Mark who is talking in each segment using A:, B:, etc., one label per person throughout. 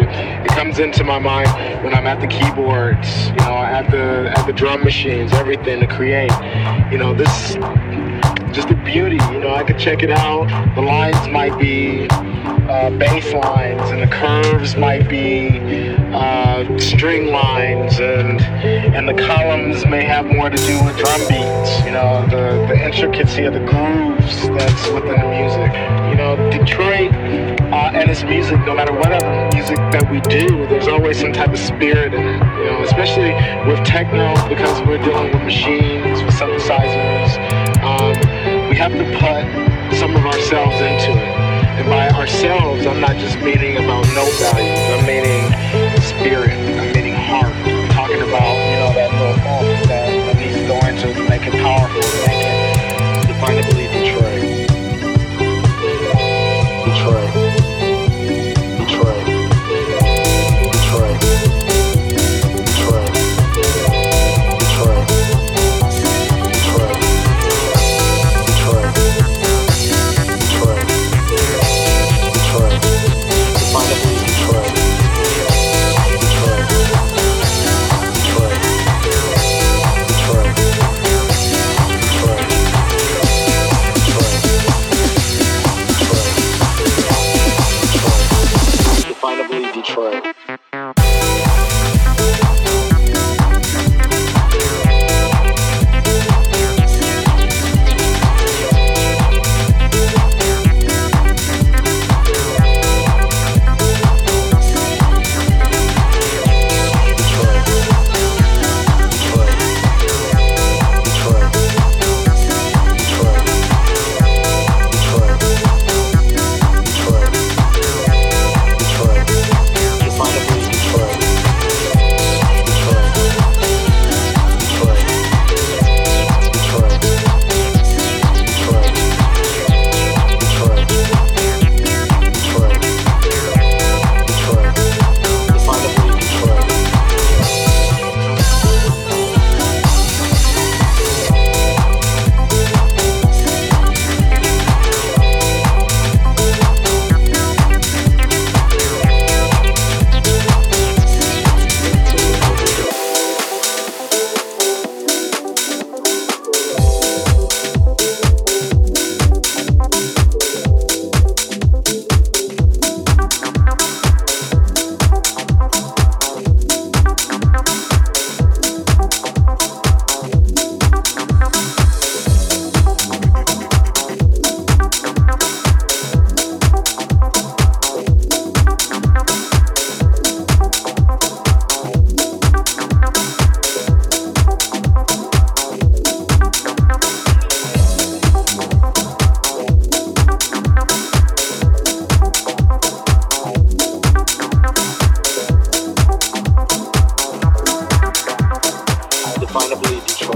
A: It comes into my mind when I'm at the keyboards, you know, at the at the drum machines, everything to create. You know, this just the beauty. You know, I could check it out. The lines might be uh, bass lines, and the curves might be uh, string lines, and and the columns may have more to do with drum beats. You know, the the intricacy of the grooves that's within the music. You know, Detroit and its music, no matter whatever music that we do, there's always some type of spirit in it. You know, especially with techno because we're dealing with machines, with synthesizers. Um, we have to put some of ourselves into it. And by ourselves, I'm not just meaning about note values. I'm meaning spirit. I'm meaning heart. I'm talking about, you know, that little that needs to go into to make it powerful,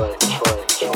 B: message for you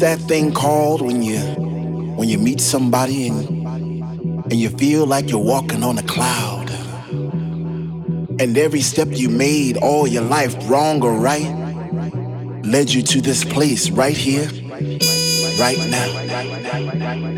B: that thing called when you when you meet somebody and and you feel like you're walking on a cloud? And every step you made all your life, wrong or right, led you to this place right here, right now.